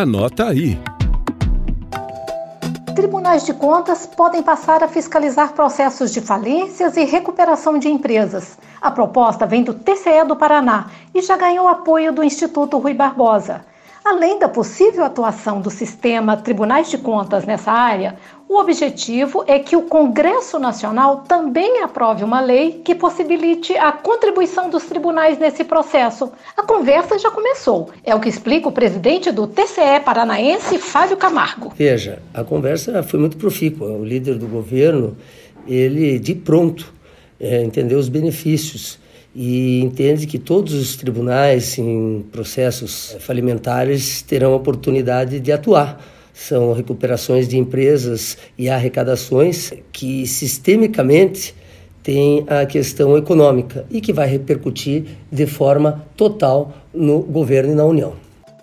Anota aí. Tribunais de contas podem passar a fiscalizar processos de falências e recuperação de empresas. A proposta vem do TCE do Paraná e já ganhou apoio do Instituto Rui Barbosa. Além da possível atuação do sistema Tribunais de Contas nessa área, o objetivo é que o Congresso Nacional também aprove uma lei que possibilite a contribuição dos tribunais nesse processo. A conversa já começou. É o que explica o presidente do TCE paranaense, Fábio Camargo. Veja, a conversa foi muito profícua. O líder do governo, ele de pronto é, entendeu os benefícios e entende que todos os tribunais em processos falimentares terão oportunidade de atuar. São recuperações de empresas e arrecadações que sistemicamente têm a questão econômica e que vai repercutir de forma total no governo e na União.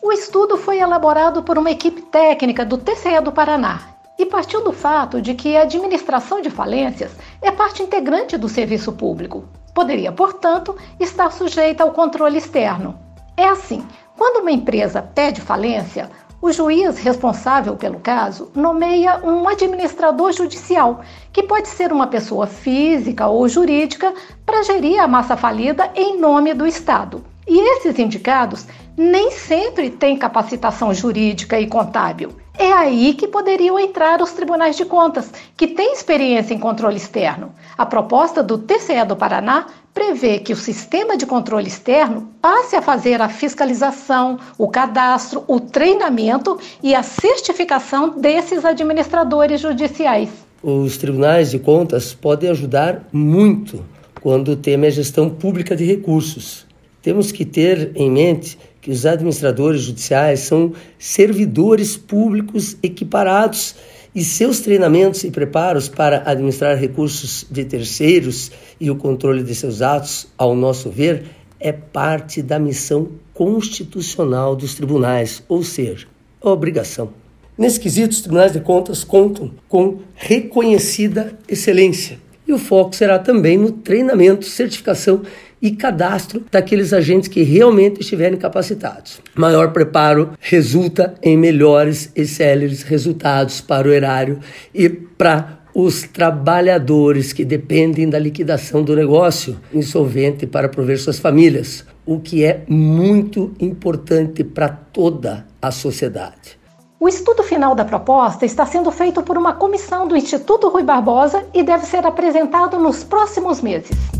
O estudo foi elaborado por uma equipe técnica do TCE do Paraná e partiu do fato de que a administração de falências é parte integrante do serviço público. Poderia, portanto, estar sujeita ao controle externo. É assim: quando uma empresa pede falência, o juiz responsável pelo caso nomeia um administrador judicial, que pode ser uma pessoa física ou jurídica, para gerir a massa falida em nome do Estado. E esses indicados nem sempre têm capacitação jurídica e contábil. É aí que poderiam entrar os tribunais de contas, que têm experiência em controle externo. A proposta do TCE do Paraná prevê que o sistema de controle externo passe a fazer a fiscalização, o cadastro, o treinamento e a certificação desses administradores judiciais. Os tribunais de contas podem ajudar muito quando o tema é gestão pública de recursos. Temos que ter em mente que os administradores judiciais são servidores públicos equiparados e seus treinamentos e preparos para administrar recursos de terceiros e o controle de seus atos, ao nosso ver, é parte da missão constitucional dos tribunais, ou seja, obrigação. Nesse quesito, os tribunais de contas contam com reconhecida excelência. E o foco será também no treinamento, certificação e cadastro daqueles agentes que realmente estiverem capacitados. Maior preparo resulta em melhores e céleres resultados para o erário e para os trabalhadores que dependem da liquidação do negócio insolvente para prover suas famílias, o que é muito importante para toda a sociedade. O estudo final da proposta está sendo feito por uma comissão do Instituto Rui Barbosa e deve ser apresentado nos próximos meses.